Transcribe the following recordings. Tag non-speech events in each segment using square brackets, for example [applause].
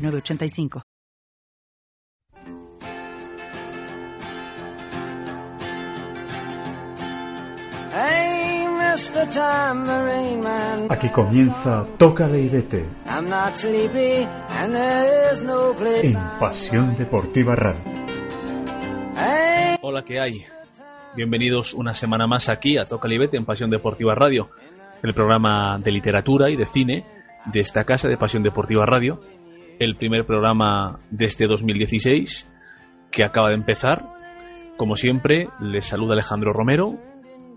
985. Aquí comienza Toca de Irete en Pasión Deportiva Radio. Hola, ¿qué hay? Bienvenidos una semana más aquí a Toca Libete en Pasión Deportiva Radio, el programa de literatura y de cine de esta casa de Pasión Deportiva Radio el primer programa de este 2016 que acaba de empezar. Como siempre, les saluda Alejandro Romero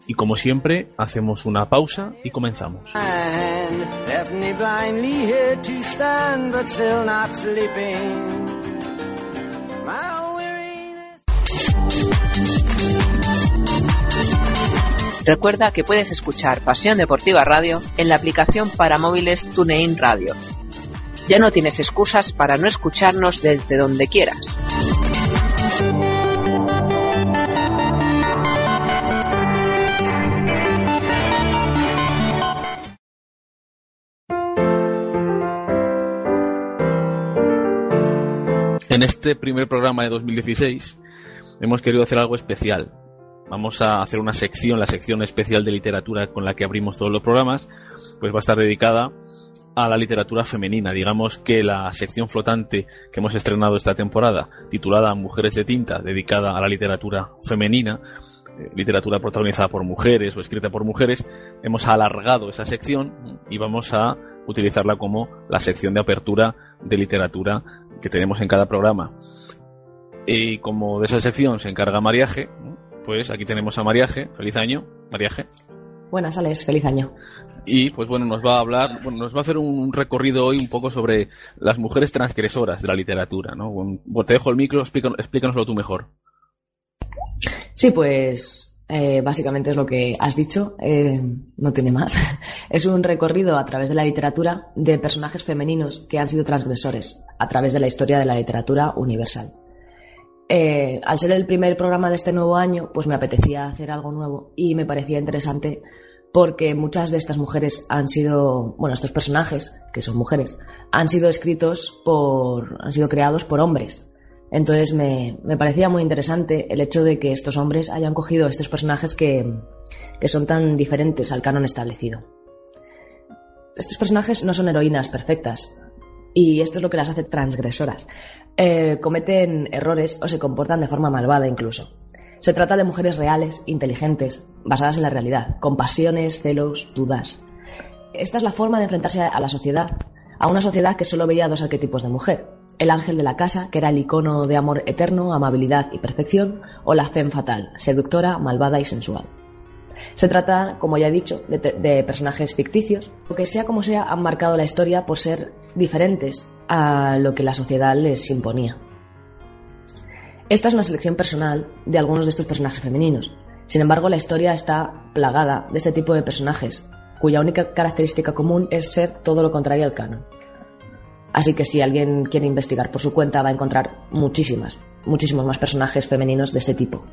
y como siempre hacemos una pausa y comenzamos. Recuerda que puedes escuchar Pasión Deportiva Radio en la aplicación para móviles TuneIn Radio ya no tienes excusas para no escucharnos desde donde quieras. En este primer programa de 2016 hemos querido hacer algo especial. Vamos a hacer una sección, la sección especial de literatura con la que abrimos todos los programas, pues va a estar dedicada a la literatura femenina. Digamos que la sección flotante que hemos estrenado esta temporada, titulada Mujeres de Tinta, dedicada a la literatura femenina, eh, literatura protagonizada por mujeres o escrita por mujeres, hemos alargado esa sección y vamos a utilizarla como la sección de apertura de literatura que tenemos en cada programa. Y como de esa sección se encarga Mariaje, pues aquí tenemos a Mariaje. Feliz año, Mariaje. Buenas, Alex. Feliz año. Y pues bueno, nos va a hablar, bueno, nos va a hacer un recorrido hoy un poco sobre las mujeres transgresoras de la literatura, ¿no? te dejo el micro, explícanoslo tú mejor. Sí, pues eh, básicamente es lo que has dicho, eh, no tiene más. [laughs] es un recorrido a través de la literatura de personajes femeninos que han sido transgresores a través de la historia de la literatura universal. Eh, al ser el primer programa de este nuevo año, pues me apetecía hacer algo nuevo y me parecía interesante porque muchas de estas mujeres han sido, bueno, estos personajes, que son mujeres, han sido escritos por, han sido creados por hombres. Entonces me, parecía muy interesante el hecho de que estos hombres hayan cogido estos personajes que, que son tan diferentes al canon establecido. Estos personajes no son heroínas perfectas, y esto es lo que las hace transgresoras. Eh, cometen errores o se comportan de forma malvada incluso. Se trata de mujeres reales, inteligentes, basadas en la realidad, con pasiones, celos, dudas. Esta es la forma de enfrentarse a la sociedad, a una sociedad que solo veía dos arquetipos de mujer. El ángel de la casa, que era el icono de amor eterno, amabilidad y perfección, o la femme fatal, seductora, malvada y sensual. Se trata, como ya he dicho, de, personajes ficticios, que sea como sea han marcado la historia por ser diferentes a lo que la sociedad les imponía. Esta es una selección personal de algunos de estos personajes femeninos. Sin embargo, la historia está plagada de este tipo de personajes, cuya única característica común es ser todo lo contrario al canon. Así que si alguien quiere investigar por su cuenta va a encontrar muchísimas, muchísimos más personajes femeninos de este tipo.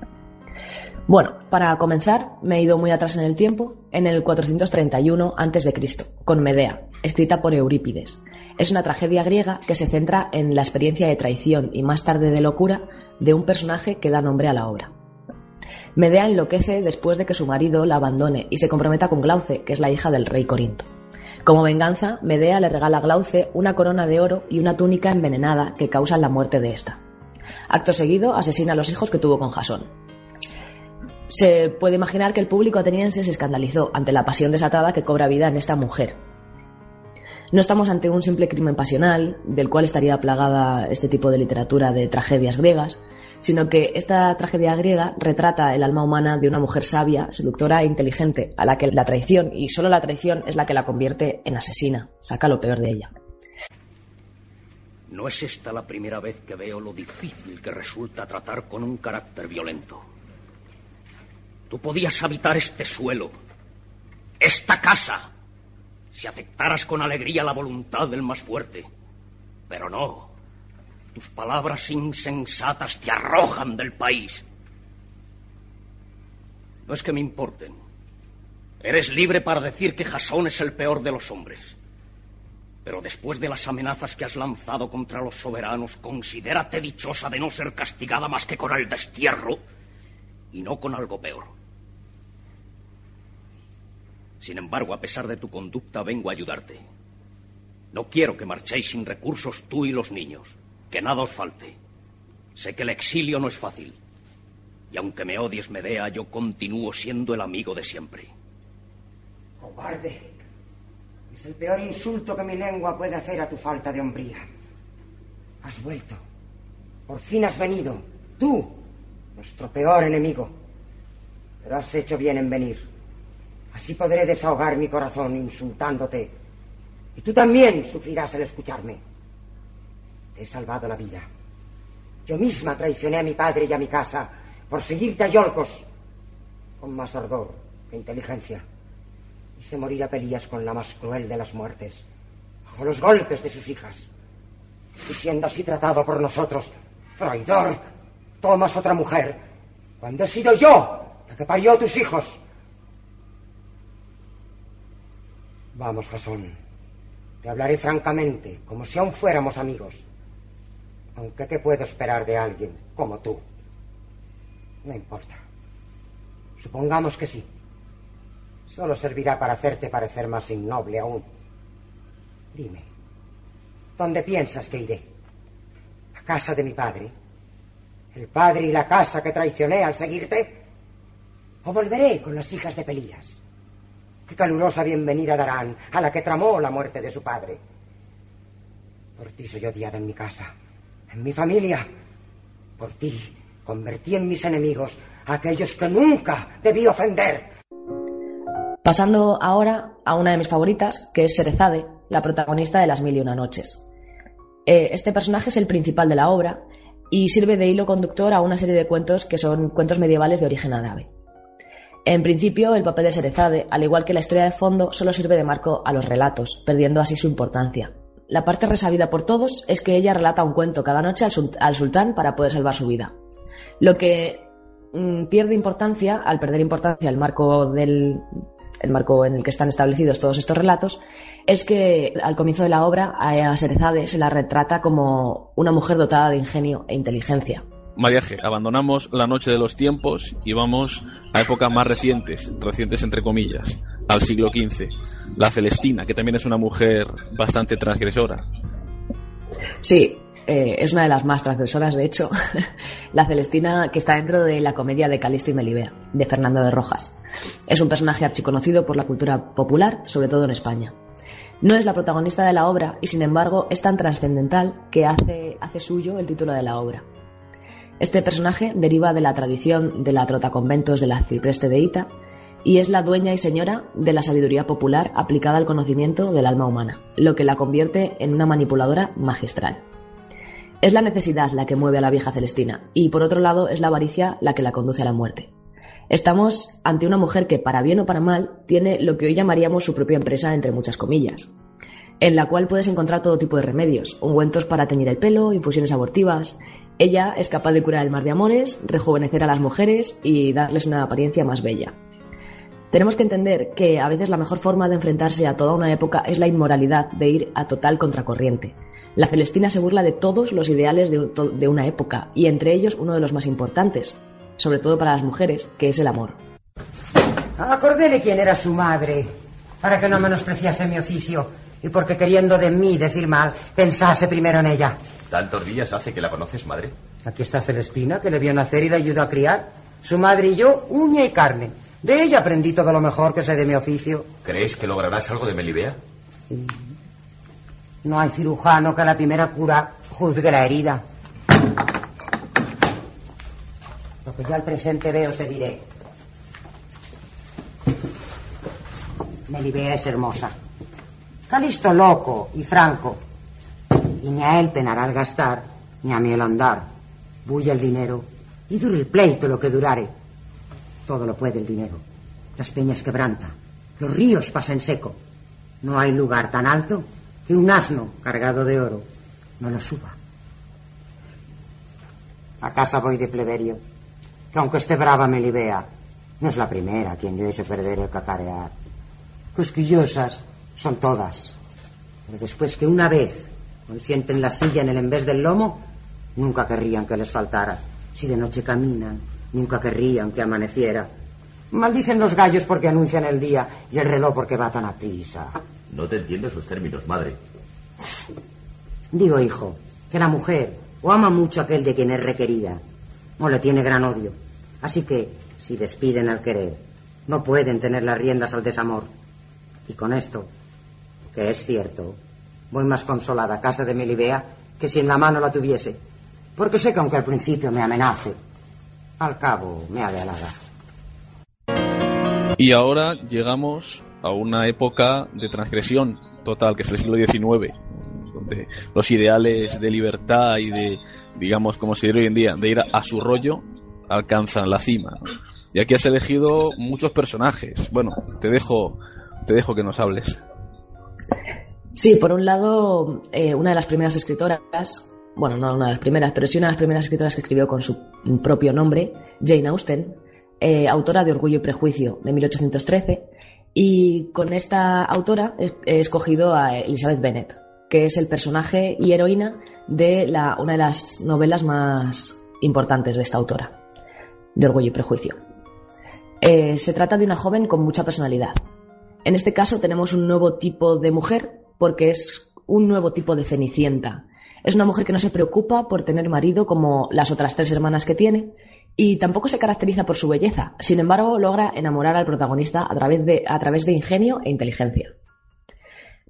Bueno, para comenzar, me he ido muy atrás en el tiempo, en el 431 a.C., con Medea, escrita por Eurípides. Es una tragedia griega que se centra en la experiencia de traición y más tarde de locura de un personaje que da nombre a la obra. Medea enloquece después de que su marido la abandone y se comprometa con Glauce, que es la hija del rey Corinto. Como venganza, Medea le regala a Glauce una corona de oro y una túnica envenenada que causan la muerte de esta. Acto seguido, asesina a los hijos que tuvo con Jasón. Se puede imaginar que el público ateniense se escandalizó ante la pasión desatada que cobra vida en esta mujer. No estamos ante un simple crimen pasional, del cual estaría plagada este tipo de literatura de tragedias griegas, sino que esta tragedia griega retrata el alma humana de una mujer sabia, seductora e inteligente, a la que la traición, y solo la traición, es la que la convierte en asesina, saca lo peor de ella. No es esta la primera vez que veo lo difícil que resulta tratar con un carácter violento. Tú podías habitar este suelo, esta casa, si aceptaras con alegría la voluntad del más fuerte. Pero no. Tus palabras insensatas te arrojan del país. No es que me importen. Eres libre para decir que Jasón es el peor de los hombres. Pero después de las amenazas que has lanzado contra los soberanos, considérate dichosa de no ser castigada más que con el destierro y no con algo peor. Sin embargo, a pesar de tu conducta, vengo a ayudarte. No quiero que marchéis sin recursos tú y los niños. Que nada os falte. Sé que el exilio no es fácil. Y aunque me odies, Medea, yo continúo siendo el amigo de siempre. Cobarde. Es el peor insulto que mi lengua puede hacer a tu falta de hombría. Has vuelto. Por fin has venido. Tú, nuestro peor enemigo. Pero has hecho bien en venir. Así podré desahogar mi corazón insultándote. Y tú también sufrirás al escucharme. He salvado la vida. Yo misma traicioné a mi padre y a mi casa por seguirte a Yolcos con más ardor que inteligencia. Hice morir a Pelías con la más cruel de las muertes, bajo los golpes de sus hijas. Y siendo así tratado por nosotros, traidor, tomas otra mujer, cuando he sido yo la que parió a tus hijos. Vamos, Jasón. Te hablaré francamente, como si aún fuéramos amigos. Aunque, ¿qué puedo esperar de alguien como tú? No importa. Supongamos que sí. Solo servirá para hacerte parecer más innoble aún. Dime, ¿dónde piensas que iré? ¿A casa de mi padre? ¿El padre y la casa que traicioné al seguirte? ¿O volveré con las hijas de Pelías? Qué calurosa bienvenida darán a la que tramó la muerte de su padre. Por ti soy odiada en mi casa, en mi familia. Por ti convertí en mis enemigos a aquellos que nunca debí ofender. Pasando ahora a una de mis favoritas, que es Serezade, la protagonista de Las Mil y Una Noches. Eh, este personaje es el principal de la obra y sirve de hilo conductor a una serie de cuentos que son cuentos medievales de origen árabe. En principio, el papel de Serezade, al igual que la historia de fondo, solo sirve de marco a los relatos, perdiendo así su importancia. La parte resabida por todos es que ella relata un cuento cada noche al, sultán para poder salvar su vida. Lo que mm, pierde importancia, al perder importancia el marco del el marco en el que están establecidos todos estos relatos, es que al comienzo de la obra a Serezade se la retrata como una mujer dotada de ingenio e inteligencia, Mariaje, abandonamos la noche de los tiempos y vamos a épocas más recientes, recientes entre comillas, al siglo XV. La Celestina, que también es una mujer bastante transgresora. Sí, eh, es una de las más transgresoras, de hecho. [laughs] la Celestina, que está dentro de la comedia de Calisto y Melibea, de Fernando de Rojas. Es un personaje archiconocido por la cultura popular, sobre todo en España. No es la protagonista de la obra y, sin embargo, es tan trascendental que hace, hace suyo el título de la obra. Este personaje deriva de la tradición de la trotaconventos de la Cipreste de Ita y es la dueña y señora de la sabiduría popular aplicada al conocimiento del alma humana, lo que la convierte en una manipuladora magistral. Es la necesidad la que mueve a la vieja Celestina y por otro lado es la avaricia la que la conduce a la muerte. Estamos ante una mujer que, para bien o para mal, tiene lo que hoy llamaríamos su propia empresa entre muchas comillas, en la cual puedes encontrar todo tipo de remedios, ungüentos para teñir el pelo, infusiones abortivas, ella es capaz de curar el mar de amores, rejuvenecer a las mujeres y darles una apariencia más bella. Tenemos que entender que a veces la mejor forma de enfrentarse a toda una época es la inmoralidad de ir a total contracorriente. La Celestina se burla de todos los ideales de, una época y entre ellos uno de los más importantes, sobre todo para las mujeres, que es el amor. Acordéle quién era su madre, para que no menospreciase mi oficio y porque queriendo de mí decir mal, pensase primero en ella. ¿Tantos días hace que la conoces, madre? Aquí está Celestina, que le vio nacer y la ayudó a criar. Su madre y yo, uña y carne. De ella aprendí todo lo mejor que sé de mi oficio. ¿Crees que lograrás algo de Melibea? No hay cirujano que a la primera cura juzgue la herida. Lo que yo al presente veo te diré. Melibea es hermosa. Calisto loco y franco y ni a él penará al gastar, ni a mí el andar. Bulle el dinero y dure el pleito lo que durare. Todo lo puede el dinero. Las peñas quebranta, los ríos pasan seco. No hay lugar tan alto que un asno cargado de oro no lo suba. A casa voy de pleberio, que aunque esté brava me libea, no es la primera quien yo he perder el cacarear. Cosquillosas son todas, pero después que una vez sienten la silla en el en del lomo, nunca querrían que les faltara. Si de noche caminan, nunca querrían que amaneciera. Maldicen los gallos porque anuncian el día y el reloj porque va tan a prisa. No te entiendo sus términos, madre. Digo, hijo, que la mujer o ama mucho a aquel de quien es requerida o le tiene gran odio. Así que, si despiden al querer, no pueden tener las riendas al desamor. Y con esto, que es cierto, voy más consolada a casa de Melibea que si en la mano la tuviese, porque sé que aunque al principio me amenace, al cabo me ha de halagar. Y ahora llegamos a una época de transgresión total, que es el siglo XIX, donde los ideales de libertad y de, digamos, como se dice hoy en día, de ir a su rollo, alcanzan la cima. Y aquí has elegido muchos personajes. Bueno, te dejo, te dejo que nos hables. Sí, por un lado, eh, una de las primeras escritoras, bueno, no una de las primeras, pero sí una de las primeras escritoras que escribió con su propio nombre, Jane Austen, eh, autora de Orgullo y Prejuicio de 1813, y con esta autora he escogido a Elizabeth Bennet, que es el personaje y heroína de la, una de las novelas más importantes de esta autora, de Orgullo y Prejuicio. Eh, se trata de una joven con mucha personalidad. En este caso tenemos un nuevo tipo de mujer porque es un nuevo tipo de cenicienta. Es una mujer que no se preocupa por tener marido como las otras tres hermanas que tiene, y tampoco se caracteriza por su belleza. Sin embargo, logra enamorar al protagonista a través de, a través de ingenio e inteligencia.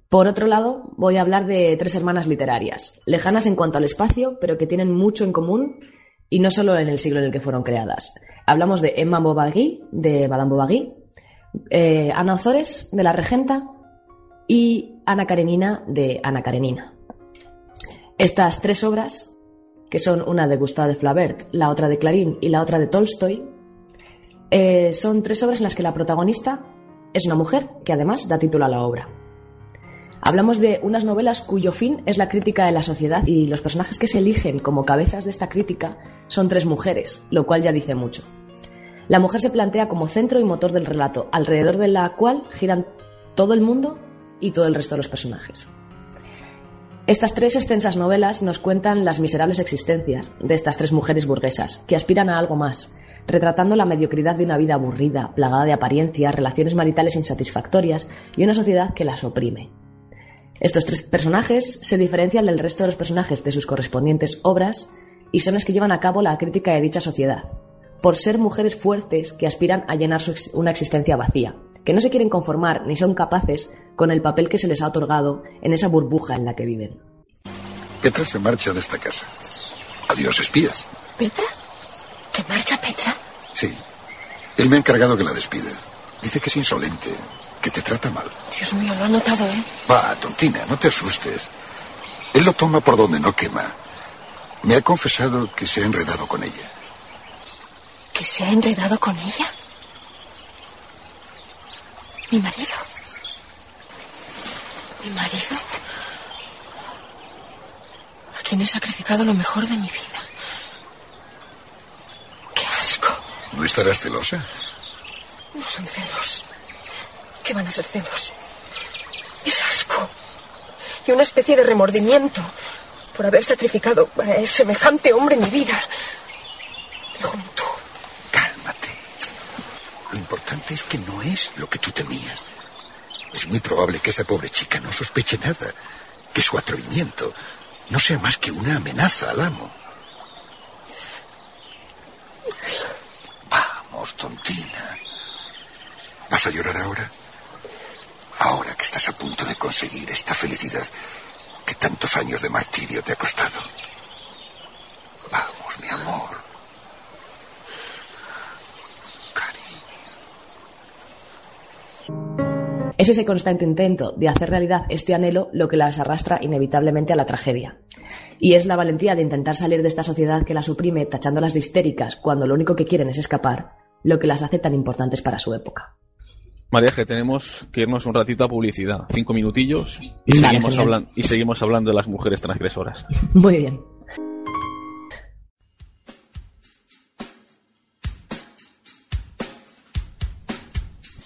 Por otro lado, voy a hablar de tres hermanas literarias, lejanas en cuanto al espacio, pero que tienen mucho en común y no solo en el siglo en el que fueron creadas. Hablamos de Emma Bovary, de Madame Bovary, eh, Ana Ozores, de La Regenta, y Ana Karenina, de Ana Karenina. Estas tres obras que son una de Gustave Flaubert, la otra de Clarín y la otra de Tolstoy, eh, son tres obras en las que la protagonista es una mujer que además da título a la obra. Hablamos de unas novelas cuyo fin es la crítica de la sociedad y los personajes que se eligen como cabezas de esta crítica son tres mujeres, lo cual ya dice mucho. La mujer se plantea como centro y motor del relato, alrededor de la cual giran todo el mundo y todo el resto de los personajes. Estas tres extensas novelas nos cuentan las miserables existencias de estas tres mujeres burguesas, que aspiran a algo más, retratando la mediocridad de una vida aburrida, plagada de apariencias, relaciones maritales insatisfactorias y una sociedad que las oprime. Estos tres personajes se diferencian del resto de los personajes de sus correspondientes obras y son los que llevan a cabo la crítica de dicha sociedad, por ser mujeres fuertes que aspiran a llenar una existencia vacía, que no se quieren conformar ni son capaces con el papel que se les ha otorgado en esa burbuja en la que viven. Petra se marcha de esta casa. Adiós, espías. ¿Petra? ¿Que marcha Petra? Sí. Él me ha encargado que la despida. Dice que es insolente, que te trata mal. Dios mío, lo ha notado, ¿eh? Va, tontina, no te asustes. Él lo toma por donde no quema. Me ha confesado que se ha enredado con ella. ¿Que se ha enredado con ella? Mi marido. Mi marido. A quien he sacrificado lo mejor de mi vida. ¡Qué asco! ¿No estarás celosa? No son celos. ¿Qué van a ser celos? Es asco. Y una especie de remordimiento por haber sacrificado a semejante hombre en mi vida. Mi juventud. Lo importante es que no es lo que tú temías. Es muy probable que esa pobre chica no sospeche nada, que su atrevimiento no sea más que una amenaza al amo. Vamos, tontina. ¿Vas a llorar ahora? Ahora que estás a punto de conseguir esta felicidad que tantos años de martirio te ha costado. Vamos, mi amor. Es ese constante intento de hacer realidad este anhelo lo que las arrastra inevitablemente a la tragedia. Y es la valentía de intentar salir de esta sociedad que las suprime tachándolas de histéricas cuando lo único que quieren es escapar, lo que las hace tan importantes para su época. María, que tenemos que irnos un ratito a publicidad, cinco minutillos, y, seguimos, hablando, y seguimos hablando de las mujeres transgresoras. Muy bien.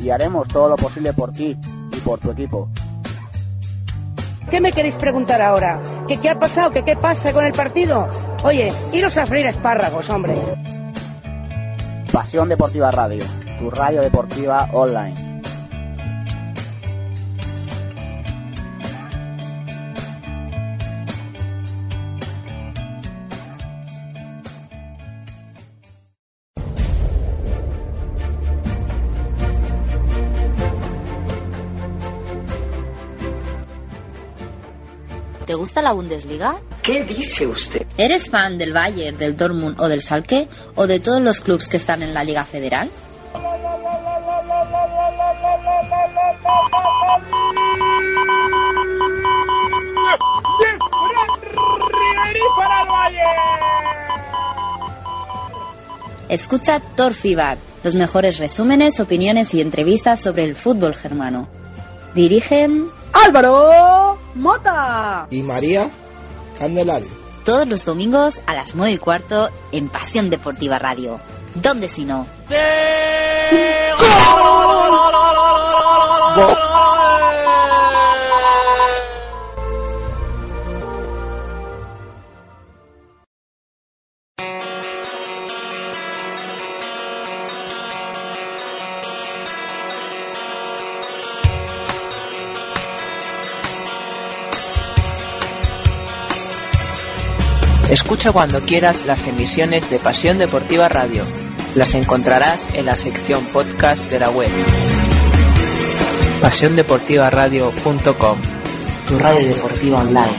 y haremos todo lo posible por ti y por tu equipo. ¿Qué me queréis preguntar ahora? ¿Que qué ha pasado? ¿Que qué pasa con el partido? Oye, iros a freír espárragos, hombre. Pasión Deportiva Radio, tu radio deportiva online. Gusta la Bundesliga? ¿Qué dice usted? ¿Eres fan del Bayern, del Dortmund o del Schalke o de todos los clubes que están en la Liga Federal? Escucha Torfibar, los mejores resúmenes, opiniones y entrevistas sobre el fútbol germano. Dirigen Álvaro Mota y María Candelario. Todos los domingos a las 9 y cuarto en Pasión Deportiva Radio. ¿Dónde si no? Escucha cuando quieras las emisiones de Pasión Deportiva Radio. Las encontrarás en la sección podcast de la web. PasiónDeportivaRadio.com Tu radio deportiva online.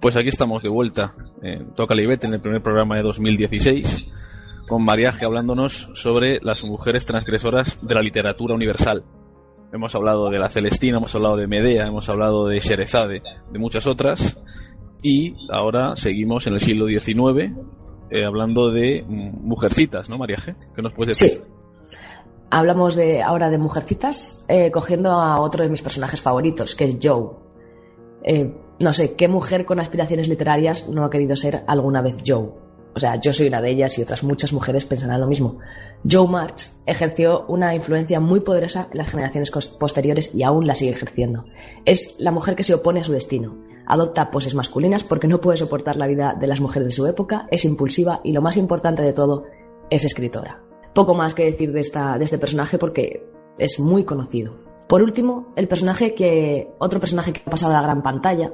Pues aquí estamos de vuelta en Toca Libet en el primer programa de 2016 con Mariaje hablándonos sobre las mujeres transgresoras de la literatura universal. Hemos hablado de la Celestina, hemos hablado de Medea, hemos hablado de Sherezade, de muchas otras y ahora seguimos en el siglo XIX eh, hablando de mm, mujercitas, ¿no, Mariaje? ¿Qué nos puedes decir? Sí. Hablamos de, ahora de mujercitas, eh, cogiendo a otro de mis personajes favoritos, que es Joe. Eh, no sé, ¿qué mujer con aspiraciones literarias no ha querido ser alguna vez Joe? O sea, yo soy una de ellas y otras muchas mujeres pensarán lo mismo. Joe March ejerció una influencia muy poderosa en las generaciones posteriores y aún la sigue ejerciendo. Es la mujer que se opone a su destino. Adopta poses masculinas porque no puede soportar la vida de las mujeres de su época, es impulsiva y lo más importante de todo, es escritora. Poco más que decir de, esta, este personaje porque es muy conocido. Por último, el personaje que. otro personaje que ha pasado a la gran pantalla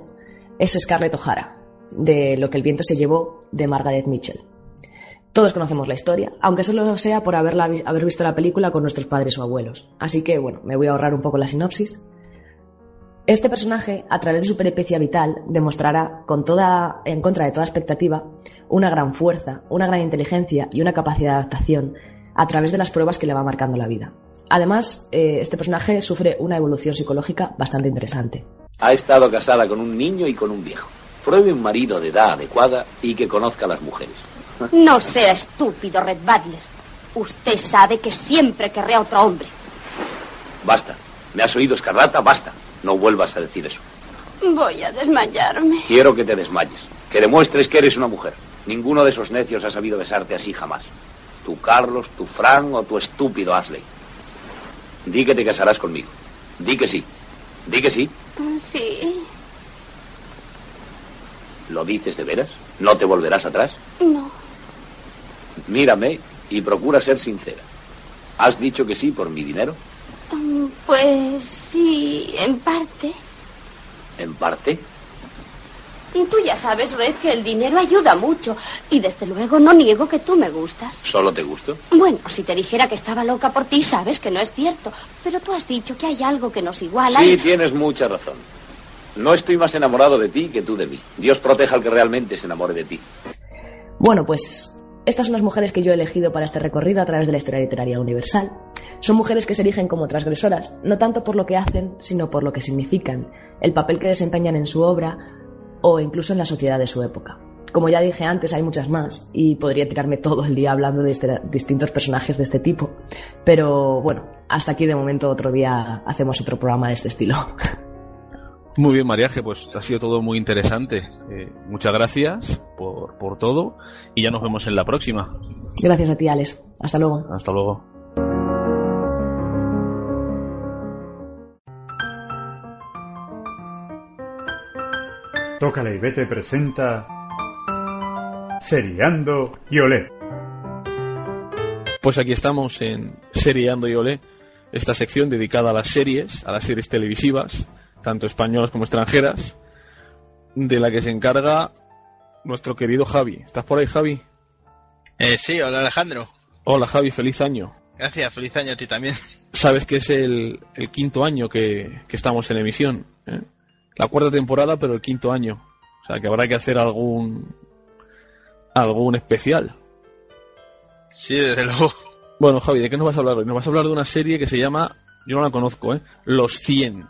es Scarlett O'Hara, de Lo que el viento se llevó de Margaret Mitchell. Todos conocemos la historia, aunque solo sea por haber visto la película con nuestros padres o abuelos. Así que, bueno, me voy a ahorrar un poco la sinopsis. Este personaje, a través de su peripecia vital, demostrará, con toda, en contra de toda expectativa, una gran fuerza, una gran inteligencia y una capacidad de adaptación a través de las pruebas que le va marcando la vida. Además, eh, este personaje sufre una evolución psicológica bastante interesante. Ha estado casada con un niño y con un viejo. Pruebe un marido de edad adecuada y que conozca a las mujeres. No sea estúpido, Red Butler. Usted sabe que siempre querré a otro hombre. Basta. ¿Me has oído, Escarlata? Basta. No vuelvas a decir eso. Voy a desmayarme. Quiero que te desmayes. Que demuestres que eres una mujer. Ninguno de esos necios ha sabido besarte así jamás. Tu Carlos, tu Fran o tu estúpido Ashley. Di que te casarás conmigo. Di que sí. Di que sí. Sí. ¿Lo dices de veras? ¿No te volverás atrás? No. Mírame y procura ser sincera. ¿Has dicho que sí por mi dinero? Mm, Pues sí, en parte. En parte. Tú ya sabes, Red, que el dinero ayuda mucho. Y desde luego no niego que tú me gustas. ¿Solo te gusto? Bueno, si te dijera que estaba loca por ti, sabes que no es cierto. Pero tú has dicho que hay algo que nos iguala. Sí, y- tienes mucha razón. No estoy más enamorado de ti que tú de mí. Dios proteja al que realmente se enamore de ti. Bueno, pues estas son las mujeres que yo he elegido para este recorrido a través de la historia literaria universal. Son mujeres que se erigen como transgresoras, no tanto por lo que hacen, sino por lo que significan, el papel que desempeñan en su obra o incluso en la sociedad de su época. Como ya dije antes, hay muchas más y podría tirarme todo el día hablando de este- distintos personajes de este tipo. Pero bueno, hasta aquí de momento otro día hacemos otro programa de este estilo. [laughs] Muy bien, Mariaje, pues ha sido todo muy interesante. Eh, muchas gracias por, por todo y ya nos vemos en la próxima. Gracias a ti, Alex. Hasta luego. Hasta luego. Tócala y vete presenta Seriando y Olé. Pues aquí estamos en Seriando y Olé, esta sección dedicada a las series, a las series televisivas, tanto españolas como extranjeras, de la que se encarga nuestro querido Javi. ¿Estás por ahí, Javi? Eh, sí, hola Alejandro. Hola, Javi, feliz año. Gracias, feliz año a ti también. Sabes que es el, el quinto año que, que estamos en emisión. ¿eh? La cuarta temporada, pero el quinto año. O sea que habrá que hacer algún algún especial. Sí, desde [laughs] luego. Bueno, Javi, ¿de qué nos vas a hablar hoy? Nos vas a hablar de una serie que se llama, yo no la conozco, ¿eh? Los 100.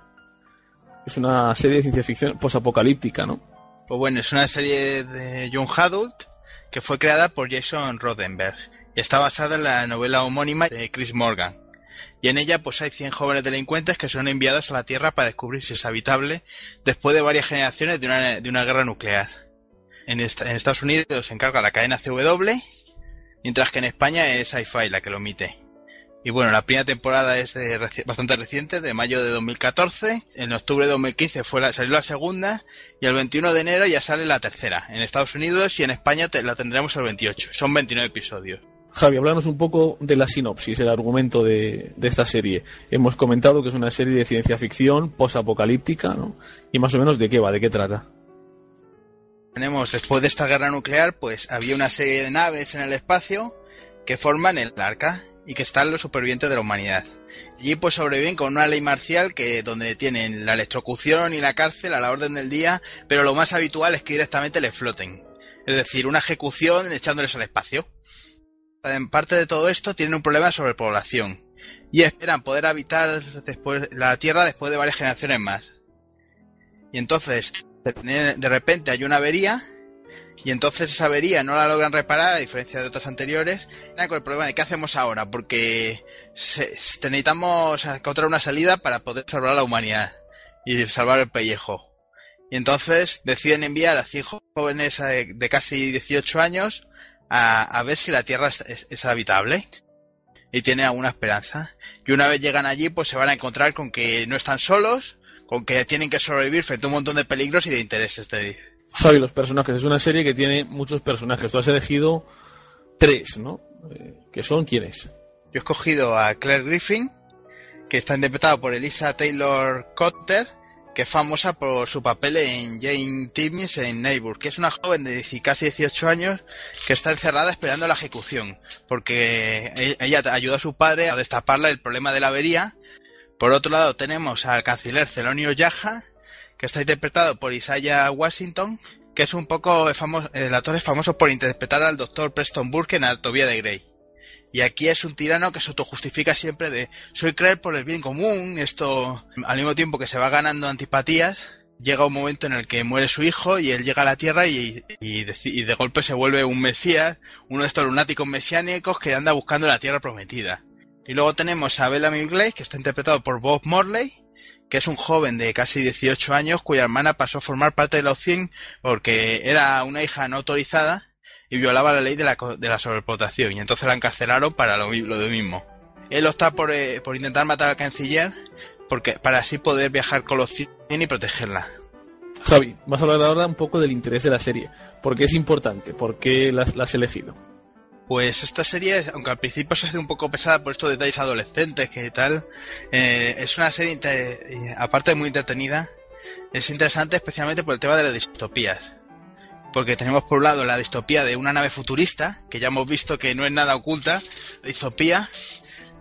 Es una serie de ciencia ficción posapocalíptica, ¿no? Pues bueno, es una serie de Young Adult que fue creada por Jason Roddenberry y está basada en la novela homónima de Chris Morgan. Y en ella pues hay 100 jóvenes delincuentes que son enviados a la Tierra para descubrir si es habitable después de varias generaciones de una, de una guerra nuclear. En, esta- en Estados Unidos se encarga la cadena CW, mientras que en España es Sci-Fi la que lo emite. Y bueno, la primera temporada es de bastante reciente, de mayo de 2014. En octubre de 2015 fue la- salió la segunda y el 21 de enero ya sale la tercera. En Estados Unidos y en España te- la tendremos el 28. Son 29 episodios. Javi, háblanos un poco de la sinopsis, el argumento de, esta serie. Hemos comentado que es una serie de ciencia ficción posapocalíptica, ¿no? Y más o menos de qué va, de qué trata. Tenemos, después de esta guerra nuclear, pues había una serie de naves en el espacio que forman el arca y que están los supervivientes de la humanidad. Y pues sobreviven con una ley marcial que donde tienen la electrocución y la cárcel a la orden del día, pero lo más habitual es que directamente les floten. Es decir, una ejecución echándoles al espacio. En parte de todo esto tienen un problema de sobrepoblación y esperan poder habitar después la Tierra después de varias generaciones más. Y entonces, de repente hay una avería y entonces esa avería no la logran reparar a diferencia de otras anteriores con el problema de qué hacemos ahora porque necesitamos encontrar una salida para poder salvar a la humanidad y salvar el pellejo y entonces deciden enviar a 100 jóvenes eh, de casi 18 años a, a ver si la tierra es, es- es habitable y tienen alguna esperanza y una vez llegan allí pues se van a encontrar con que no están solos con que tienen que sobrevivir frente a un montón de peligros y de intereses de, Javi, los personajes. Es una serie que tiene muchos personajes. Tú has elegido tres, ¿no? Eh, ¿Que son quiénes? Yo he escogido a Claire Griffin, que está interpretada por Elisa Taylor Cotter, que es famosa por su papel en Jane Timmis en Neighbor, que es una joven de casi 18 años que está encerrada esperando la ejecución, porque e- ella ayuda a su padre a destaparle el problema de la avería. Por otro lado tenemos al canciller Celonio Yaja, que está interpretado por Isaiah Washington, que es un poco famoso, el actor es famoso por interpretar al doctor Preston Burke en Anatomía de Grey. Y aquí es un tirano que se autojustifica siempre de soy creer por el bien común, esto al mismo tiempo que se va ganando antipatías, llega un momento en el que muere su hijo y él llega a la Tierra y, de, golpe se vuelve un mesías, uno de estos lunáticos mesiánicos que anda buscando la Tierra prometida. Y luego tenemos a Bella Glaze, que está interpretado por Bob Morley, que es un joven de casi 18 años cuya hermana pasó a formar parte de la OCIN porque era una hija no autorizada y violaba la ley de la, de la sobreexplotación y entonces la encarcelaron para lo, lo de mismo. Él opta por, eh, por intentar matar al canciller porque para así poder viajar con los 100 y protegerla. Javi, vas a hablar ahora un poco del interés de la serie. ¿Por qué es importante? ¿Por qué la, la has elegido? Pues esta serie, aunque al principio se hace un poco pesada por estos detalles adolescentes que tal, eh, es una serie, aparte de muy entretenida, es interesante especialmente por el tema de las distopías. Porque tenemos por un lado la distopía de una nave futurista, que ya hemos visto que no es nada oculta, distopía.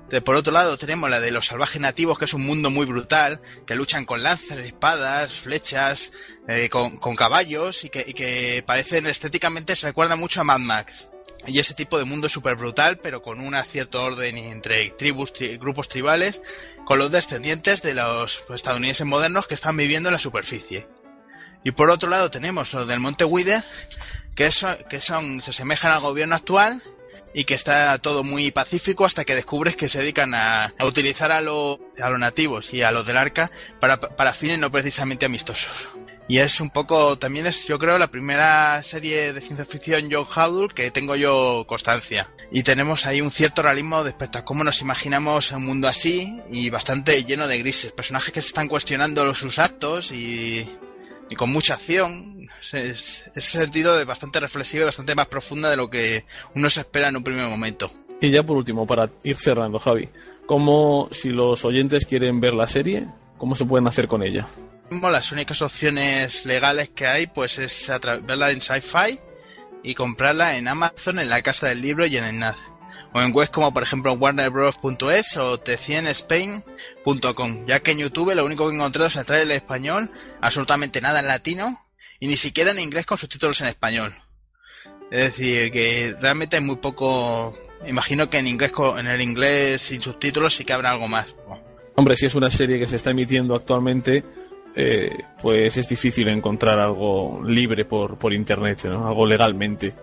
De, por otro lado tenemos la de los salvajes nativos, que es un mundo muy brutal, que luchan con lanzas, espadas, flechas, eh, con, caballos y que, y que parecen estéticamente, se recuerda mucho a Mad Max y ese tipo de mundo súper brutal, pero con un cierto orden entre tribus, tri grupos tribales, con los descendientes de los estadounidenses modernos que están viviendo en la superficie. Y por otro lado tenemos los del Monte Wither, que, son, que son, se asemejan al gobierno actual y que está todo muy pacífico hasta que descubres que se dedican a, a utilizar a, lo, a los nativos y a los del arca para, para fines no precisamente amistosos. Y es un poco, también es yo creo la primera serie de ciencia ficción John Howard que tengo yo constancia. Y tenemos ahí un cierto realismo respecto a cómo nos imaginamos un mundo así y bastante lleno de grises. Personajes que se están cuestionando sus actos y, y con mucha acción. Es, ese sentido de bastante reflexiva y bastante más profunda de lo que uno se espera en un primer momento. Y ya por último, para ir cerrando, Javi, ¿cómo si los oyentes quieren ver la serie, cómo se pueden hacer con ella? las únicas opciones legales que hay pues es verla en Sci-Fi y comprarla en Amazon, en la Casa del Libro y en el NAD. O en webs como por ejemplo warnerbros.es o t100spain.com, ya que en YouTube lo único que he encontrado es el trailer en español, absolutamente nada en latino y ni siquiera en inglés con subtítulos en español. Es decir, que realmente es muy poco... Imagino que en inglés en el inglés sin subtítulos sí que habrá algo más. Hombre, si es una serie que se está emitiendo actualmente, eh, pues es difícil encontrar algo libre por, por internet, ¿no? algo legalmente.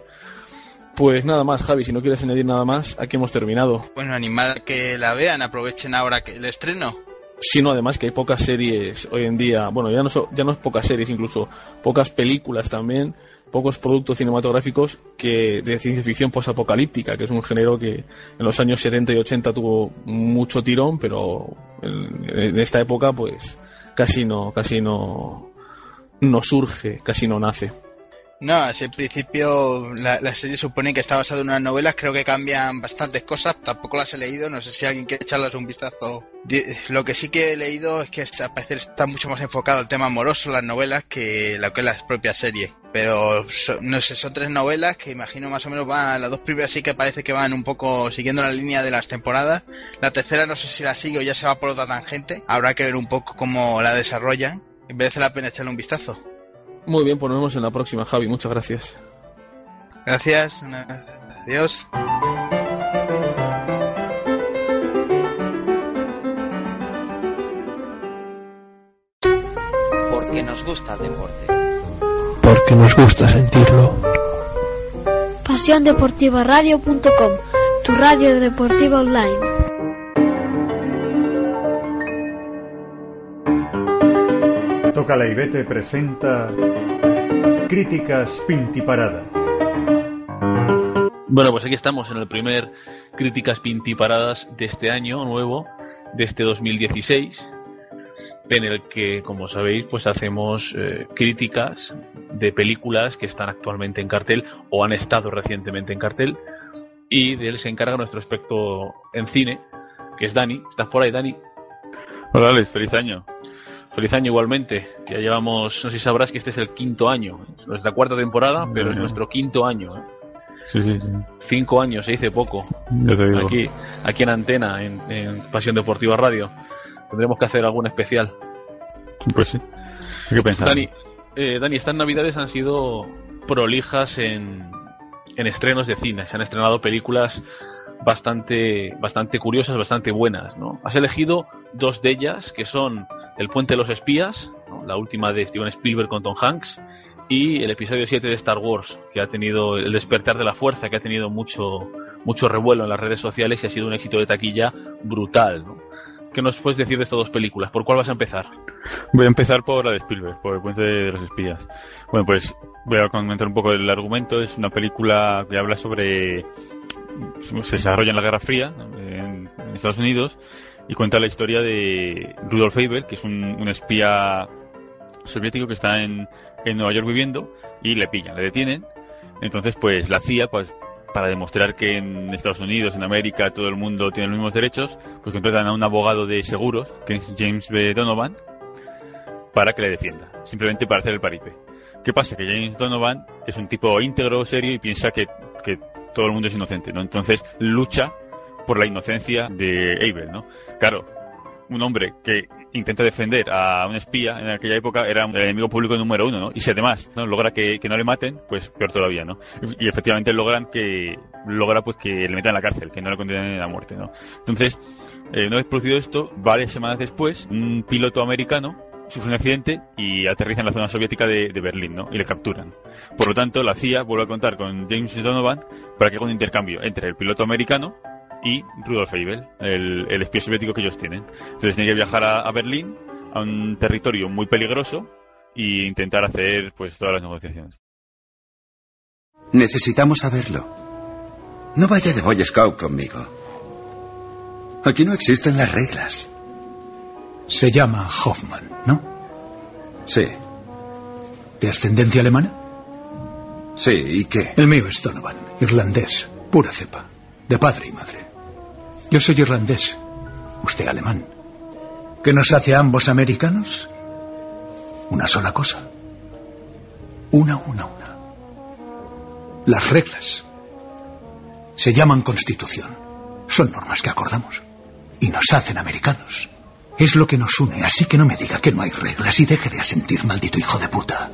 Pues nada más, Javi, si no quieres añadir nada más, aquí hemos terminado. Bueno, animar que la vean, aprovechen ahora que el estreno. Sí, no, además que hay pocas series hoy en día, bueno, ya no, so, ya no es pocas series, incluso pocas películas también, pocos productos cinematográficos que de ciencia ficción posapocalíptica, que es un género que en los años 70 y 80 tuvo mucho tirón, pero en, en esta época pues casi no, casi no, no surge, casi no nace. No, en principio la, la, serie supone que está basada en unas novelas, creo que cambian bastantes cosas, tampoco las he leído, no sé si alguien quiere echarlas un vistazo. Lo que sí que he leído es que al parecer está mucho más enfocado al tema amoroso las novelas que lo que es la propia serie. Pero no sé, son tres novelas que imagino más o menos van, las dos primeras sí que parece que van un poco siguiendo la línea de las temporadas. La tercera no sé si la sigue o ya se va por otra tangente, habrá que ver un poco cómo la desarrollan. Merece la pena echarle un vistazo. Muy bien, pues nos vemos en la próxima, Javi. Muchas gracias. Gracias. Adiós. Porque nos gusta el deporte. Porque nos gusta sentirlo. PasiónDeportivaRadio.com, tu radio deportiva online. Toca la Ibete presenta Críticas Pintiparadas. Bueno, pues aquí estamos en el primer Críticas Pintiparadas de este año nuevo, de este 2016, en el que, como sabéis, pues hacemos eh, críticas de películas que están actualmente en cartel o han estado recientemente en cartel y de él se encarga nuestro experto en cine, que es Dani. ¿Estás por ahí, Dani? Hola, Alex, feliz año. Feliz año igualmente. Ya llevamos, no sé si sabrás que este es el quinto año. Es nuestra cuarta temporada, pero es nuestro quinto año. ¿eh? Sí, sí, sí. Cinco años se dice poco. Ya te digo. Aquí, aquí en Antena, en, en, Pasión Deportiva Radio. Tendremos que hacer algún especial. Pues sí. Hay que pensar. Dani, eh, Dani, estas navidades han sido prolijas en, en estrenos de cine. Se han estrenado películas bastante, bastante curiosas, bastante buenas, ¿no? Has elegido dos de ellas, que son El Puente de los Espías, la última de Steven Spielberg con Tom Hanks, y el episodio 7 de Star Wars, que ha tenido el despertar de la fuerza, que ha tenido mucho, mucho revuelo en las redes sociales y ha sido un éxito de taquilla brutal, ¿no? ¿Qué nos puedes decir de estas dos películas? ¿Por cuál vas a empezar? Voy a empezar por la de Spielberg, por El Puente de los Espías. Bueno, pues voy a comentar un poco el argumento. Es una película que habla sobre... Se desarrolla en la Guerra Fría, en, en Estados Unidos, y cuenta la historia de Rudolf Eiber, que es un, un espía soviético que está en, en Nueva York viviendo, y le pillan, le detienen. Entonces, pues la CIA, pues para demostrar que en Estados Unidos, en América, todo el mundo tiene los mismos derechos, pues contratan a un abogado de seguros, que es James B. Donovan, para que le defienda, simplemente para hacer el paripe. ¿Qué pasa? Que James Donovan es un tipo íntegro, serio y piensa que, que todo el mundo es inocente, ¿no? Entonces lucha por la inocencia de Abel, ¿no? Claro, un hombre que intenta defender a un espía en aquella época era el enemigo público número uno, ¿no? Y si además ¿no? logra que, no le maten, pues peor todavía, ¿no? Y, efectivamente logran que logra pues que le metan en la cárcel, que no le condenen a muerte, ¿no? Entonces, eh, una vez producido esto, varias semanas después, un piloto americano sufre un accidente y aterriza en la zona soviética de, de, Berlín, ¿no? Y le capturan. Por lo tanto, la CIA vuelve a contar con James Donovan para que haga un intercambio entre el piloto americano y Rudolf Eibel, el, el, espía soviético que ellos tienen. Entonces tiene que viajar a, a, Berlín, a un territorio muy peligroso, e intentar hacer pues todas las negociaciones. Necesitamos saberlo. No vaya de Boy Scout conmigo. Aquí no existen las reglas. Se llama Hoffman, ¿no? Sí. ¿De ascendencia alemana? Sí, ¿y qué? El mío es Donovan, irlandés, pura cepa, de padre y madre. Yo soy irlandés, usted alemán. ¿Qué nos hace a ambos americanos? Una sola cosa. Una, una, una. Las reglas. Se llaman constitución. Son normas que acordamos. Y nos hacen americanos. Es lo que nos une, así que no me diga que no hay reglas y deje de asentir, maldito hijo de puta.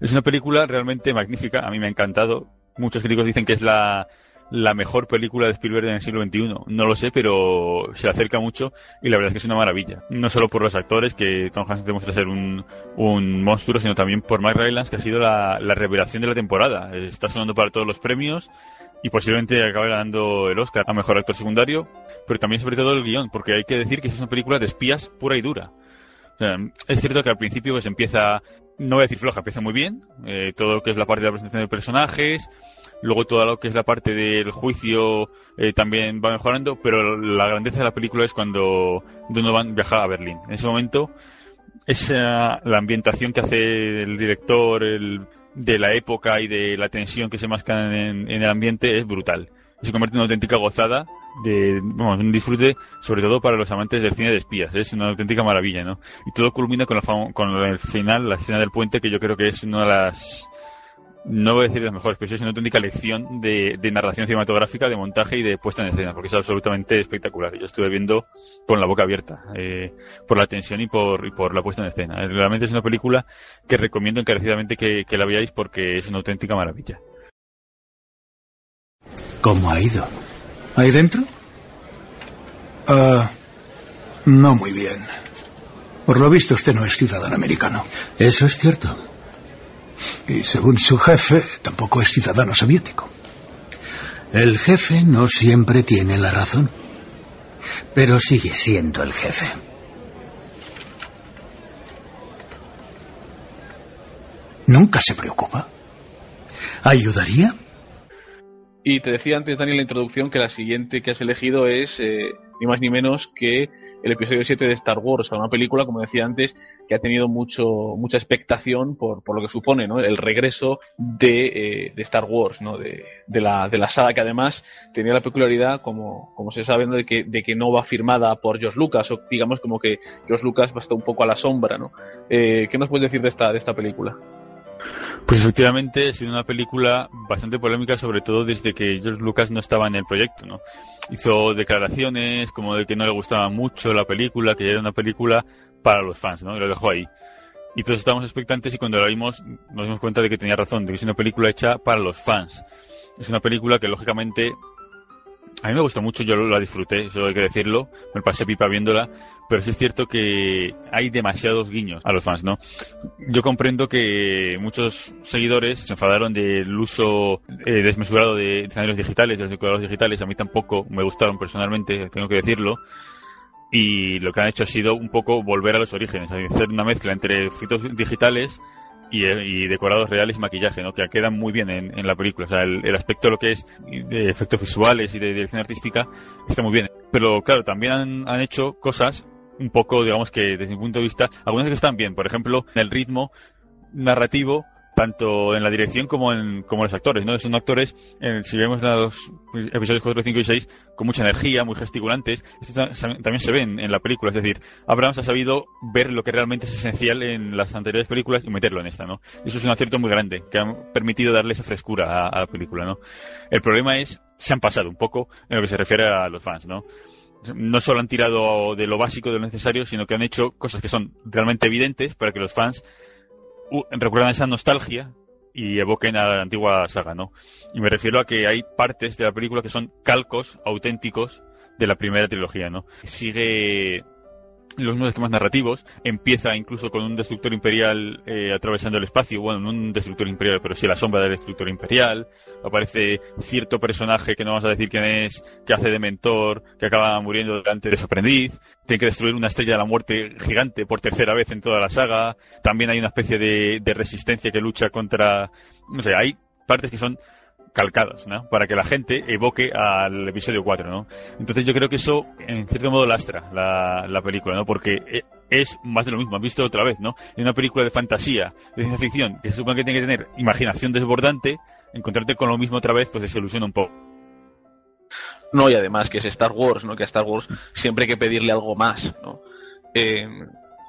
Es una película realmente magnífica, a mí me ha encantado. Muchos críticos dicen que es la, la mejor película de Spielberg en el siglo XXI. No lo sé, pero se acerca mucho y la verdad es que es una maravilla. No solo por los actores, que Tom Hanks demuestra ser un, un monstruo, sino también por Mike Rylance, que ha sido la, la revelación de la temporada. Está sonando para todos los premios y posiblemente acabe ganando el Oscar a Mejor Actor Secundario, pero también sobre todo el guion, porque hay que decir que es una película de espías pura y dura. Es cierto que al principio pues empieza, no voy a decir floja, empieza muy bien, eh, todo lo que es la parte de la presentación de personajes, luego todo lo que es la parte del juicio eh, también va mejorando, pero la grandeza de la película es cuando Donovan viaja a Berlín. En ese momento, esa, la ambientación que hace el director de la época y de la tensión que se masca en el ambiente es brutal. Se convierte en una auténtica gozada de, vamos, un disfrute sobre todo para los amantes del cine de espías. Es una auténtica maravilla, ¿no? Y todo culmina con, la, con el final, la escena del puente, que yo creo que es una de las no voy a decir las mejores, pero es una auténtica lección de, de, narración cinematográfica, de montaje y de puesta en escena, porque es absolutamente espectacular. Yo estuve viendo con la boca abierta, eh, por la tensión y por, y por la puesta en escena. Realmente es una película que recomiendo encarecidamente que, que la veáis porque es una auténtica maravilla. ¿Cómo ha ido? ¿Ahí dentro? Uh, no muy bien. Por lo visto usted no es ciudadano americano. Eso es cierto. Y según su jefe, tampoco es ciudadano soviético. El jefe no siempre tiene la razón. Pero sigue siendo el jefe. Nunca se preocupa. ¿Ayudaría? Y te decía antes, Daniel, en la introducción que la siguiente que has elegido es eh, ni más ni menos que el episodio 7 de Star Wars, una película, como decía antes, que ha tenido mucho mucha expectación por, por lo que supone ¿no? el regreso de, eh, de Star Wars, ¿no? de, de, la, de la saga que además tenía la peculiaridad, como, como se sabe, de, que, de que no va firmada por George Lucas, o digamos como que George Lucas va a estar un poco a la sombra. ¿no? Eh, ¿Qué nos puedes decir de esta, de esta película? Pues efectivamente ha sido una película bastante polémica, sobre todo desde que George Lucas no estaba en el proyecto, ¿no? Hizo declaraciones como de que no le gustaba mucho la película, que era una película para los fans, ¿no? Y lo dejó ahí. Y todos estábamos expectantes y cuando la vimos nos dimos cuenta de que tenía razón, de que es una película hecha para los fans. Es una película que lógicamente a mí me gustó mucho, yo la disfruté, eso hay que decirlo, me pasé pipa viéndola, pero sí es cierto que hay demasiados guiños a los fans, ¿no? Yo comprendo que muchos seguidores se enfadaron del uso eh, desmesurado de escenarios digitales, de los decoradores digitales, a mí tampoco me gustaron personalmente, tengo que decirlo, y lo que han hecho ha sido un poco volver a los orígenes, hacer una mezcla entre efectos digitales y, decorados reales y maquillaje, ¿no? Que quedan muy bien en, la película. O sea, el, aspecto de lo que es de efectos visuales y de dirección artística está muy bien. Pero claro, también han, han hecho cosas un poco, digamos que desde mi punto de vista, algunas que están bien. Por ejemplo, el ritmo narrativo tanto en la dirección como en como los actores, ¿no? Son actores, si vemos los episodios 4, 5 y 6, con mucha energía, muy gesticulantes. Esto también se ve en, la película, es decir, Abrams ha sabido ver lo que realmente es esencial en las anteriores películas y meterlo en esta, ¿no? Eso es un acierto muy grande, que ha permitido darle esa frescura a, la película, ¿no? El problema es, se han pasado un poco en lo que se refiere a los fans, ¿no? No solo han tirado de lo básico, de lo necesario, sino que han hecho cosas que son realmente evidentes para que los fans recuerdan esa nostalgia y evoquen a la antigua saga, ¿no? Y me refiero a que hay partes de la película que son calcos auténticos de la primera trilogía, ¿no? Sigue los nuevos esquemas narrativos. Empieza incluso con un destructor imperial eh, atravesando el espacio. Bueno, no un destructor imperial, pero sí la sombra del destructor imperial. Aparece cierto personaje que no vamos a decir quién es, que hace de mentor, que acaba muriendo delante de su aprendiz. Tiene que destruir una estrella de la muerte gigante por tercera vez en toda la saga. También hay una especie de, de resistencia que lucha contra... No sé, hay partes que son calcados, ¿no? Para que la gente evoque al episodio 4, ¿no? Entonces yo creo que eso, en cierto modo, lastra la, la película, ¿no? Porque e, es más de lo mismo, han visto otra vez, ¿no? En una película de fantasía, de ciencia ficción, que se supone que tiene que tener imaginación desbordante, encontrarte con lo mismo otra vez, pues desilusiona un poco. No, y además que es Star Wars, ¿no? Que a Star Wars siempre hay que pedirle algo más, ¿no? Eh,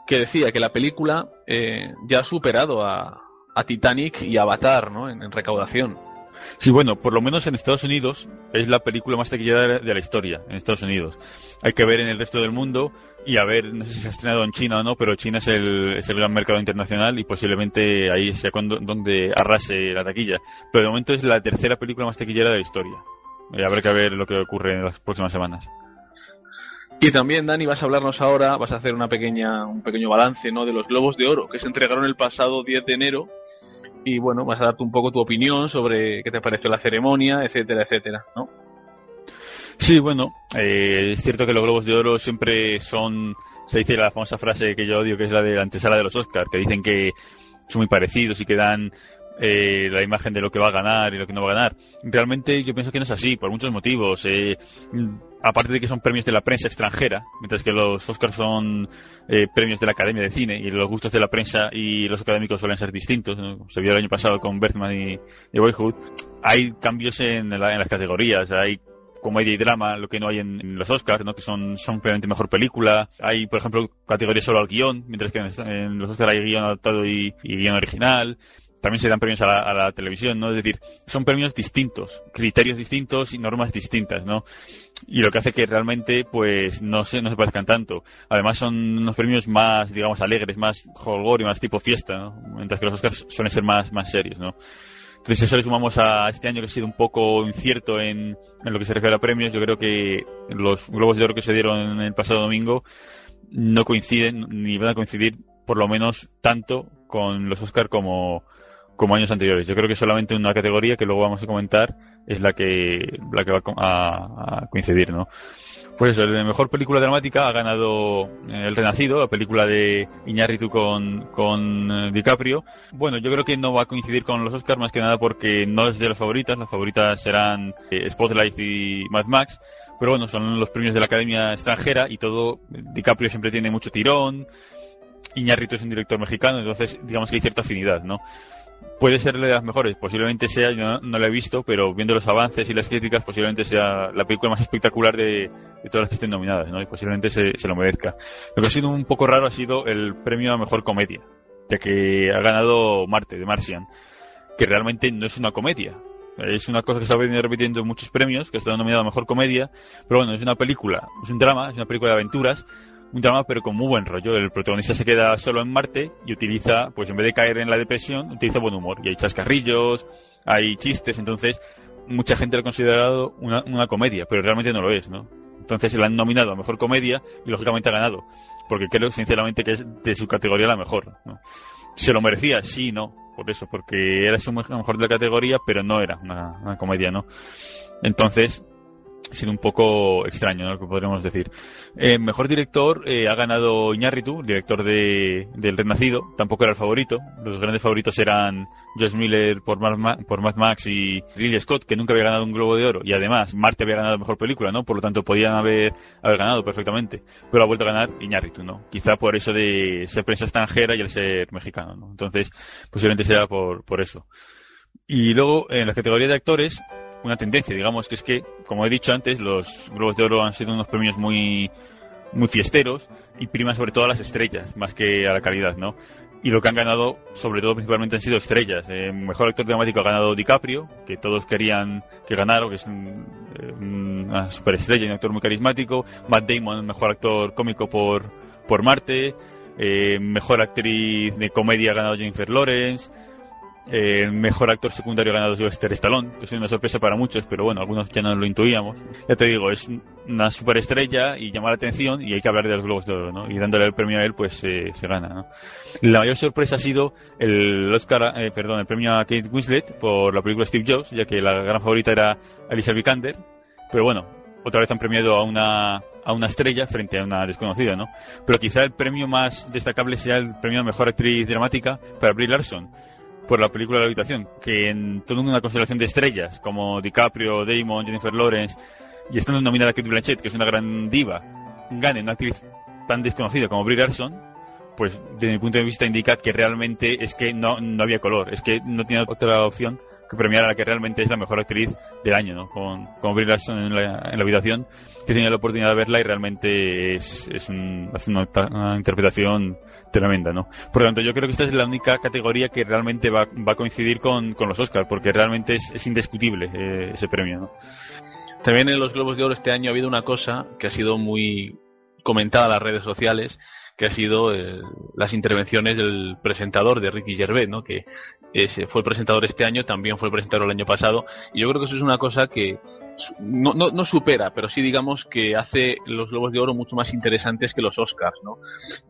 que decía que la película eh, ya ha superado a, a Titanic y Avatar, ¿no? en recaudación. Sí, bueno, por lo menos en Estados Unidos es la película más taquillera de la historia, en Estados Unidos. Hay que ver en el resto del mundo y a ver, no sé si se ha estrenado en China o no, pero China es el, es el gran mercado internacional y posiblemente ahí sea cuando, donde arrase la taquilla. Pero de momento es la tercera película más taquillera de la historia. Y habrá que ver lo que ocurre en las próximas semanas. Y también, Dani, vas a hablarnos ahora, vas a hacer una pequeña, un pequeño balance ¿no? de los Globos de Oro que se entregaron el pasado 10 de enero y bueno, vas a darte un poco tu opinión sobre qué te pareció la ceremonia, etcétera, etcétera, ¿no? Sí, bueno, eh, es cierto que los Globos de Oro siempre son, se dice la famosa frase que yo odio, que es la de la antesala de los Oscars, que dicen que son muy parecidos y que dan eh, la imagen de lo que va a ganar y lo que no va a ganar. Realmente yo pienso que no es así, por muchos motivos. Eh, aparte de que son premios de la prensa extranjera, mientras que los Oscars son eh, premios de la Academia de Cine y los gustos de la prensa y los académicos suelen ser distintos. Se vio el año pasado con Bergman y, Boyhood. Hay cambios en, las categorías, hay comedia y drama, lo que no hay en, los Oscars, ¿no? que son, son claramente mejor película. Hay, por ejemplo, categorías solo al guion, mientras que en, los Oscars hay guion adaptado y, y guion original también se dan premios a la, televisión, ¿no? Es decir, son premios distintos, criterios distintos y normas distintas, ¿no? Y lo que hace que realmente, pues, no se, no se parezcan tanto. Además, son unos premios más, digamos, alegres, más y más tipo fiesta, ¿no? Mientras que los Oscars suelen ser más, más serios, ¿no? Entonces, eso le sumamos a este año que ha sido un poco incierto en, en lo que se refiere a premios. Yo creo que los Globos de Oro que se dieron el pasado domingo no coinciden, ni van a coincidir, por lo menos, tanto con los Oscars como, como años anteriores. Yo creo que solamente una categoría que luego vamos a comentar es la que la que va a, coincidir, ¿no? Pues eso, la mejor película dramática ha ganado eh, El Renacido, la película de Iñárritu con, con eh, DiCaprio. Bueno, yo creo que no va a coincidir con los Oscars más que nada porque no es de las favoritas. Las favoritas serán eh, Spotlight y Mad Max. Pero bueno, son los premios de la Academia extranjera y todo. DiCaprio siempre tiene mucho tirón. Iñárritu es un director mexicano, entonces digamos que hay cierta afinidad, ¿no? puede ser de las mejores, posiblemente sea, yo no, la he visto, pero viendo los avances y las críticas, posiblemente sea la película más espectacular de, todas las que estén nominadas, ¿no? Y posiblemente se, se, lo merezca. Lo que ha sido un poco raro ha sido el premio a mejor comedia, ya que ha ganado Marte, de Martian, que realmente no es una comedia. Es una cosa que se ha venido repitiendo en muchos premios, que ha estado nominada a mejor comedia, pero bueno, es una película, es un drama, es una película de aventuras, un drama pero con muy buen rollo. El protagonista se queda solo en Marte y utiliza, pues en vez de caer en la depresión, utiliza buen humor. Y hay chascarrillos, hay chistes, entonces mucha gente lo ha considerado una, una comedia, pero realmente no lo es, ¿no? Entonces la han nominado a mejor comedia y lógicamente ha ganado, porque creo sinceramente que es de su categoría la mejor, ¿no? ¿Se lo merecía? Sí, no, por eso, porque era su mejor de la categoría, pero no era una, comedia, ¿no? Entonces, sido un poco extraño, ¿no? Lo que podríamos decir. Eh, mejor director eh, ha ganado Iñárritu, director de, del Renacido. Tampoco era el favorito. Los grandes favoritos eran Josh Miller por, Mad Ma- por Mad Max y Ridley Scott, que nunca había ganado un Globo de Oro. Y además, Marte había ganado mejor película, ¿no? Por lo tanto, podían haber, haber ganado perfectamente. Pero ha vuelto a ganar Iñárritu, ¿no? Quizá por eso de ser prensa extranjera y el ser mexicano, ¿no? Entonces, posiblemente sea por, por eso. Y luego, en la categoría de actores, una tendencia, digamos, que es que, como he dicho antes, los Globos de Oro han sido unos premios muy, muy fiesteros y priman sobre todo a las estrellas, más que a la calidad, ¿no? Y lo que han ganado, sobre todo, principalmente han sido estrellas. Eh, mejor actor dramático ha ganado DiCaprio, que todos querían que ganara, que es un- eh, una superestrella un actor muy carismático. Matt Damon, mejor actor cómico por, por Marte. Eh, mejor actriz de comedia ha ganado Jennifer Lawrence. Eh, mejor actor secundario ganado Sylvester Stallone, que es una sorpresa para muchos, pero bueno, algunos ya no lo intuíamos. Ya te digo, es una superestrella y llama la atención y hay que hablar de los Globos de Oro, ¿no? Y dándole el premio a él, pues eh, se gana, ¿no? La mayor sorpresa ha sido el Oscar, eh, perdón, el premio a Kate Winslet por la película Steve Jobs, ya que la gran favorita era Alicia Vikander, pero bueno, otra vez han premiado a una a una estrella frente a una desconocida, ¿no? Pero quizá el premio más destacable sea el premio a mejor actriz dramática para Brie Larson por la película La habitación, que en toda una constelación de estrellas como DiCaprio, Damon, Jennifer Lawrence y estando nominada Kate Blanchett, que es una gran diva, gane una actriz tan desconocida como Brie Larson, pues desde mi punto de vista indica que realmente es que no, no había color, es que no tiene otra opción que premiar a la que realmente es la mejor actriz del año, ¿no? Con, con Brie Larson en la, en la habitación, que tenía la oportunidad de verla y realmente es, es un, hace una, una interpretación tremenda, ¿no? Por lo tanto, yo creo que esta es la única categoría que realmente va, va a coincidir con, con los Oscars, porque realmente es, es indiscutible eh, ese premio, ¿no? También en los Globos de Oro este año ha habido una cosa que ha sido muy comentada en las redes sociales, que ha sido eh, las intervenciones del presentador de Ricky Gervais, ¿no? que fue el presentador este año, también fue el presentador el año pasado, y yo creo que eso es una cosa que no, no, no supera, pero sí digamos que hace los Globos de Oro mucho más interesantes que los Oscars, ¿no?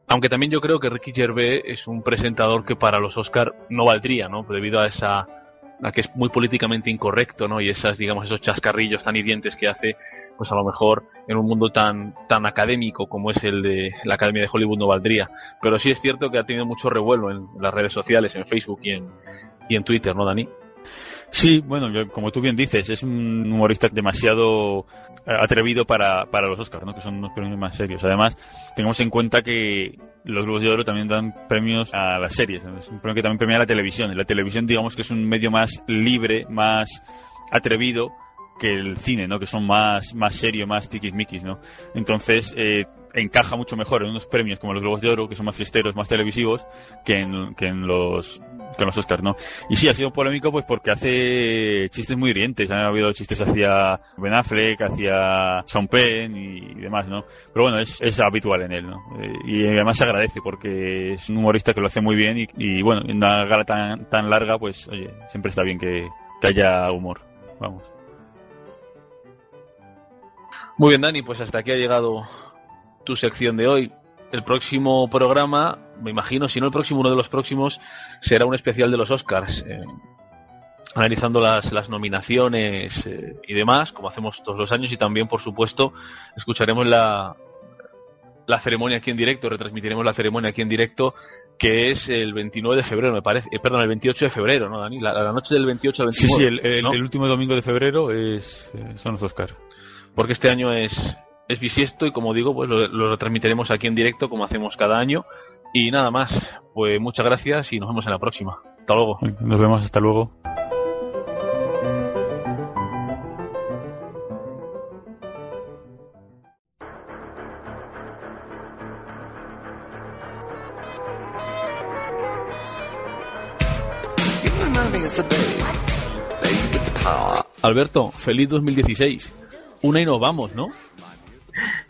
Aunque también yo creo que Ricky Gervais es un presentador que para los Oscars no valdría, ¿no? Debido a esa a que es muy políticamente incorrecto, ¿no? Y esas, digamos, esos chascarrillos tan hirientes que hace, pues a lo mejor en un mundo tan, tan académico como es el de la Academia de Hollywood no valdría. Pero sí es cierto que ha tenido mucho revuelo en las redes sociales, en Facebook y en, y en Twitter, ¿no, Dani? Sí, bueno, yo- como tú bien dices, es un humorista demasiado eh, atrevido para, para los Oscars, ¿no? que son unos premios más serios. Además, tengamos en cuenta que los Globos de Oro también dan premios a las series. Es un premio que también premia a la televisión. La televisión, digamos que es un medio más libre, más atrevido que el cine, ¿no? Que son más, más serio, más tiquismiquis, ¿no? Entonces, eh, encaja mucho mejor en unos premios como los Globos de Oro, que son más fiesteros, más televisivos, que en, que en los, que en los Oscars, ¿no? Y sí, ha sido polémico pues porque hace chistes muy hirientes. Han habido chistes hacia Ben Affleck, hacia Sean Penn y demás, ¿no? Pero bueno, es, es habitual en él, ¿no? Eh, y además se agradece porque es un humorista que lo hace muy bien y, y bueno, en una gala tan, tan larga, pues, oye, siempre está bien que, que haya humor. Vamos. Muy bien, Dani, pues hasta aquí ha llegado tu sección de hoy. El próximo programa, me imagino, si no el próximo, uno de los próximos, será un especial de los Oscars. eh, analizando las, las nominaciones eh, y demás, como hacemos todos los años, y también, por supuesto, escucharemos la, la ceremonia aquí en directo, retransmitiremos la ceremonia aquí en directo, que es el 29 de febrero, me parece, eh, perdón, el 28 de febrero, ¿no, Dani? La, la noche del 28 al 29. Sí, sí, el, el- ¿no? el último domingo de febrero es, eh, son los Oscars. porque este año es, es bisiesto y como digo, pues lo, lo retransmitiremos aquí en directo como hacemos cada año. Y nada más, pues muchas gracias y nos vemos en la próxima. Hasta luego. Nos vemos, hasta luego. Alberto, feliz 2016. Una y nos vamos, ¿no?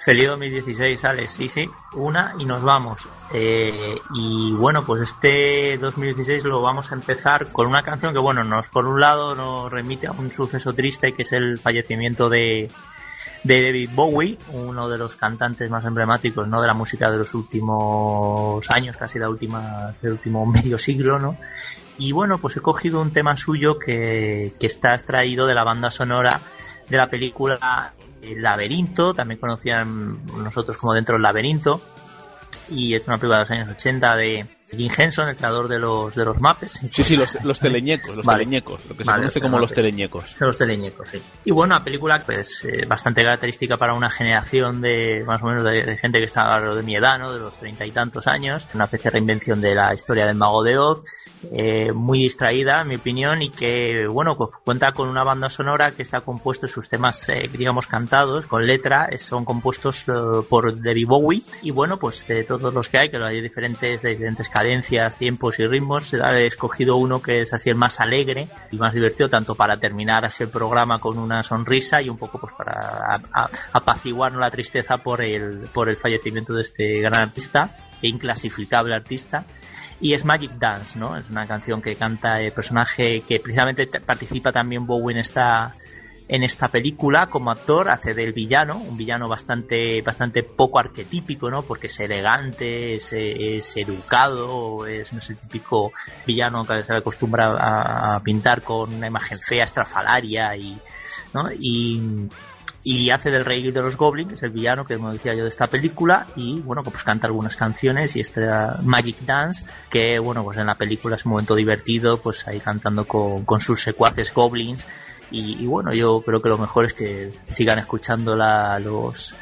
Feliz 2016, Alex. Sí, sí, una y nos vamos. Eh, y bueno, pues este 2016 lo vamos a empezar con una canción que, bueno, nos por un lado nos remite a un suceso triste que es el fallecimiento de, de David Bowie, uno de los cantantes más emblemáticos ¿no? de la música de los últimos años, casi la última, del último [laughs] medio siglo, ¿no? Y bueno, pues he cogido un tema suyo que, que está extraído de la banda sonora de la película El Laberinto, también conocían nosotros como Dentro del Laberinto, y es una película de los años 80 de Jim Henson, el creador de los de los mapes. Sí, sí, los, los teleñecos, los teleñecos, lo que se conoce como los teleñecos. Son los teleñecos, sí. Y bueno, una película pues eh, bastante característica para una generación de más o menos de, gente que está de mi edad, ¿no? De los treinta y tantos años, una especie de reinvención de la historia del mago de Oz, eh, muy distraída, en mi opinión, y que, bueno, pues cuenta con una banda sonora que está compuesto, sus temas, eh, digamos, cantados, con letra, son compuestos por David Bowie, y bueno, pues de todos los que hay, que hay diferentes, de diferentes cadencias, tiempos y ritmos, he escogido uno que es así el más alegre y más divertido, tanto para terminar así el programa con una sonrisa y un poco pues para apaciguar la tristeza por el, por el fallecimiento de este gran artista e inclasificable artista y es Magic Dance, ¿no? Es una canción que canta el personaje que precisamente participa también Bowie en esta en esta película como actor hace del villano, un villano bastante bastante poco arquetípico, ¿no? Porque es elegante, es, es educado, es no sé, el típico villano que se acostumbra a, pintar con una imagen fea, estrafalaria y ¿no? y y hace del rey de los goblins, el villano que como decía yo de esta película y bueno pues canta algunas canciones y este Magic Dance que bueno pues en la película es un momento divertido pues ahí cantando con, con sus secuaces goblins y, bueno, yo creo que lo mejor es que sigan escuchando los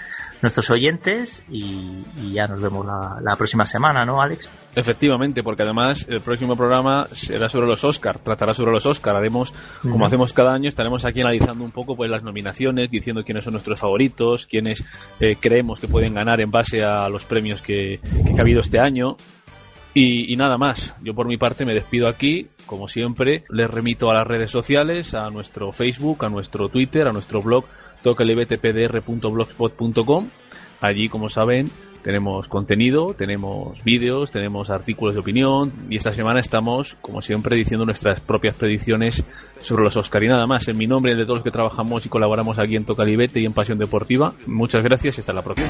nuestros oyentes y, ya nos vemos la, próxima semana, ¿no, Alex? Efectivamente, porque además el próximo programa será sobre los Oscar, tratará sobre los Oscar. Haremos, como hacemos cada año, estaremos aquí analizando un poco pues las nominaciones, diciendo quiénes son nuestros favoritos, quiénes eh, creemos que pueden ganar en base a los premios que, que ha habido este año. Y, nada más, yo por mi parte me despido aquí, como siempre, les remito a las redes sociales, a nuestro Facebook, a nuestro Twitter, a nuestro blog tokelbtpdr.blogspot.com. Allí, como saben, tenemos contenido, tenemos vídeos, tenemos artículos de opinión y esta semana estamos, como siempre, diciendo nuestras propias predicciones sobre los Oscar y nada más. En mi nombre y de todos los que trabajamos y colaboramos aquí en Tocalibete y en Pasión Deportiva, muchas gracias y hasta la próxima.